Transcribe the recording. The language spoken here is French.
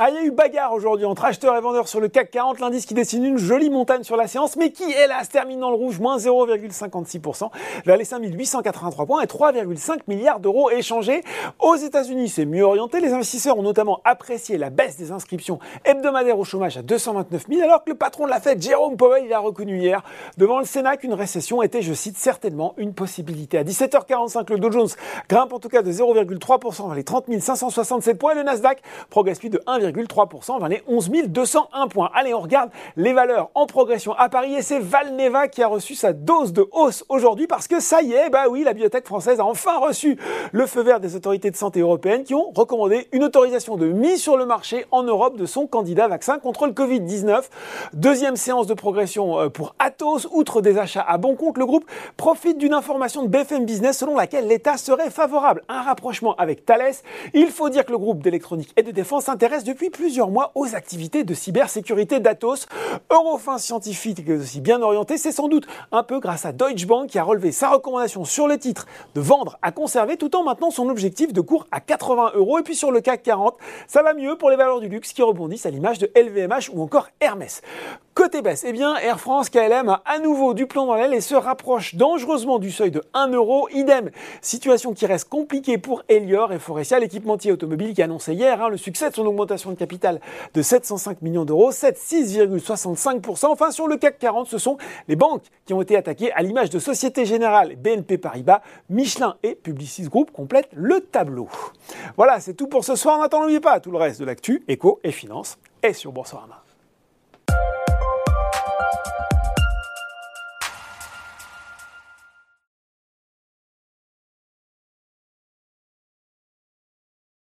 Ah, il y a eu bagarre aujourd'hui entre acheteurs et vendeurs sur le CAC 40, l'indice qui dessine une jolie montagne sur la séance, mais qui, hélas, termine dans le rouge, moins 0,56%, vers les 5883 points et 3,5 milliards d'euros échangés. Aux États-Unis, c'est mieux orienté. Les investisseurs ont notamment apprécié la baisse des inscriptions hebdomadaires au chômage à 229 000, alors que le patron de la Fed, Jérôme Powell, il a reconnu hier devant le Sénat qu'une récession était, je cite, certainement une possibilité. À 17h45, le Dow Jones grimpe en tout cas de 0,3% vers les 30 567 points et le Nasdaq progresse lui de 1, 3% vers les 11 201 points. Allez, on regarde les valeurs en progression à Paris et c'est Valneva qui a reçu sa dose de hausse aujourd'hui parce que ça y est, bah oui, la biotech française a enfin reçu le feu vert des autorités de santé européennes qui ont recommandé une autorisation de mise sur le marché en Europe de son candidat vaccin contre le Covid-19. Deuxième séance de progression euh, pour Atos. Outre des achats à bon compte, le groupe profite d'une information de BFM Business selon laquelle l'État serait favorable à un rapprochement avec Thales. Il faut dire que le groupe d'électronique et de défense s'intéresse depuis depuis plusieurs mois aux activités de cybersécurité d'Atos. Eurofin scientifique aussi bien orienté, c'est sans doute un peu grâce à Deutsche Bank qui a relevé sa recommandation sur le titre de vendre à conserver tout en maintenant son objectif de cours à 80 euros. Et puis sur le CAC 40, ça va mieux pour les valeurs du luxe qui rebondissent à l'image de LVMH ou encore Hermès. Côté baisse, eh bien Air France KLM a à nouveau du plomb dans l'aile et se rapproche dangereusement du seuil de 1 euro. Idem, situation qui reste compliquée pour Elior et Forestia, l'équipementier automobile qui annonçait hier hein, le succès de son augmentation de capital de 705 millions d'euros, 7,6,65%. Enfin, sur le CAC 40, ce sont les banques qui ont été attaquées à l'image de Société Générale, BNP Paribas, Michelin et Publicis Group complètent le tableau. Voilà, c'est tout pour ce soir. N'oubliez pas tout le reste de l'actu, éco et finance est sur Boursorama.